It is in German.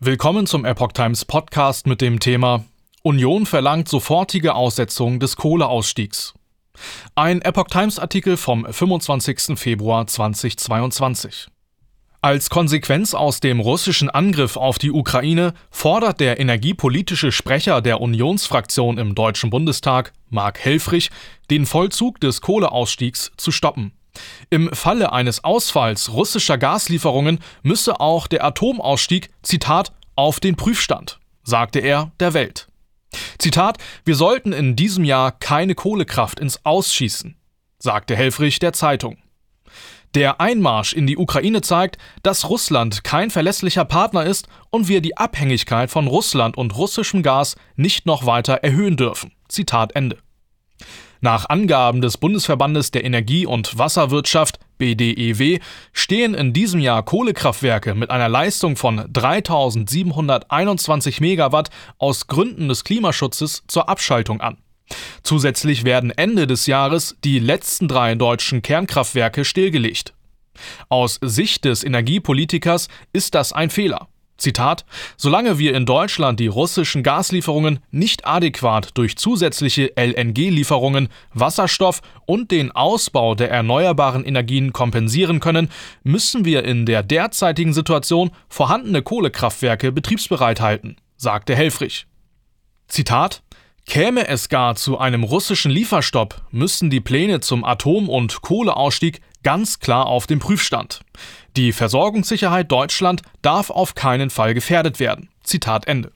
Willkommen zum Epoch Times Podcast mit dem Thema Union verlangt sofortige Aussetzung des Kohleausstiegs. Ein Epoch Times Artikel vom 25. Februar 2022. Als Konsequenz aus dem russischen Angriff auf die Ukraine fordert der energiepolitische Sprecher der Unionsfraktion im Deutschen Bundestag, Mark Helfrich, den Vollzug des Kohleausstiegs zu stoppen. Im Falle eines Ausfalls russischer Gaslieferungen müsse auch der Atomausstieg, Zitat, auf den Prüfstand, sagte er der Welt. Zitat, wir sollten in diesem Jahr keine Kohlekraft ins Ausschießen, sagte Helfrich der Zeitung. Der Einmarsch in die Ukraine zeigt, dass Russland kein verlässlicher Partner ist und wir die Abhängigkeit von Russland und russischem Gas nicht noch weiter erhöhen dürfen. Zitat Ende. Nach Angaben des Bundesverbandes der Energie- und Wasserwirtschaft BDEW stehen in diesem Jahr Kohlekraftwerke mit einer Leistung von 3721 Megawatt aus Gründen des Klimaschutzes zur Abschaltung an. Zusätzlich werden Ende des Jahres die letzten drei deutschen Kernkraftwerke stillgelegt. Aus Sicht des Energiepolitikers ist das ein Fehler. Zitat, solange wir in Deutschland die russischen Gaslieferungen nicht adäquat durch zusätzliche LNG-Lieferungen, Wasserstoff und den Ausbau der erneuerbaren Energien kompensieren können, müssen wir in der derzeitigen Situation vorhandene Kohlekraftwerke betriebsbereit halten, sagte Helfrich. Zitat Käme es gar zu einem russischen Lieferstopp, müssten die Pläne zum Atom- und Kohleausstieg ganz klar auf dem Prüfstand. Die Versorgungssicherheit Deutschland darf auf keinen Fall gefährdet werden. Zitat Ende.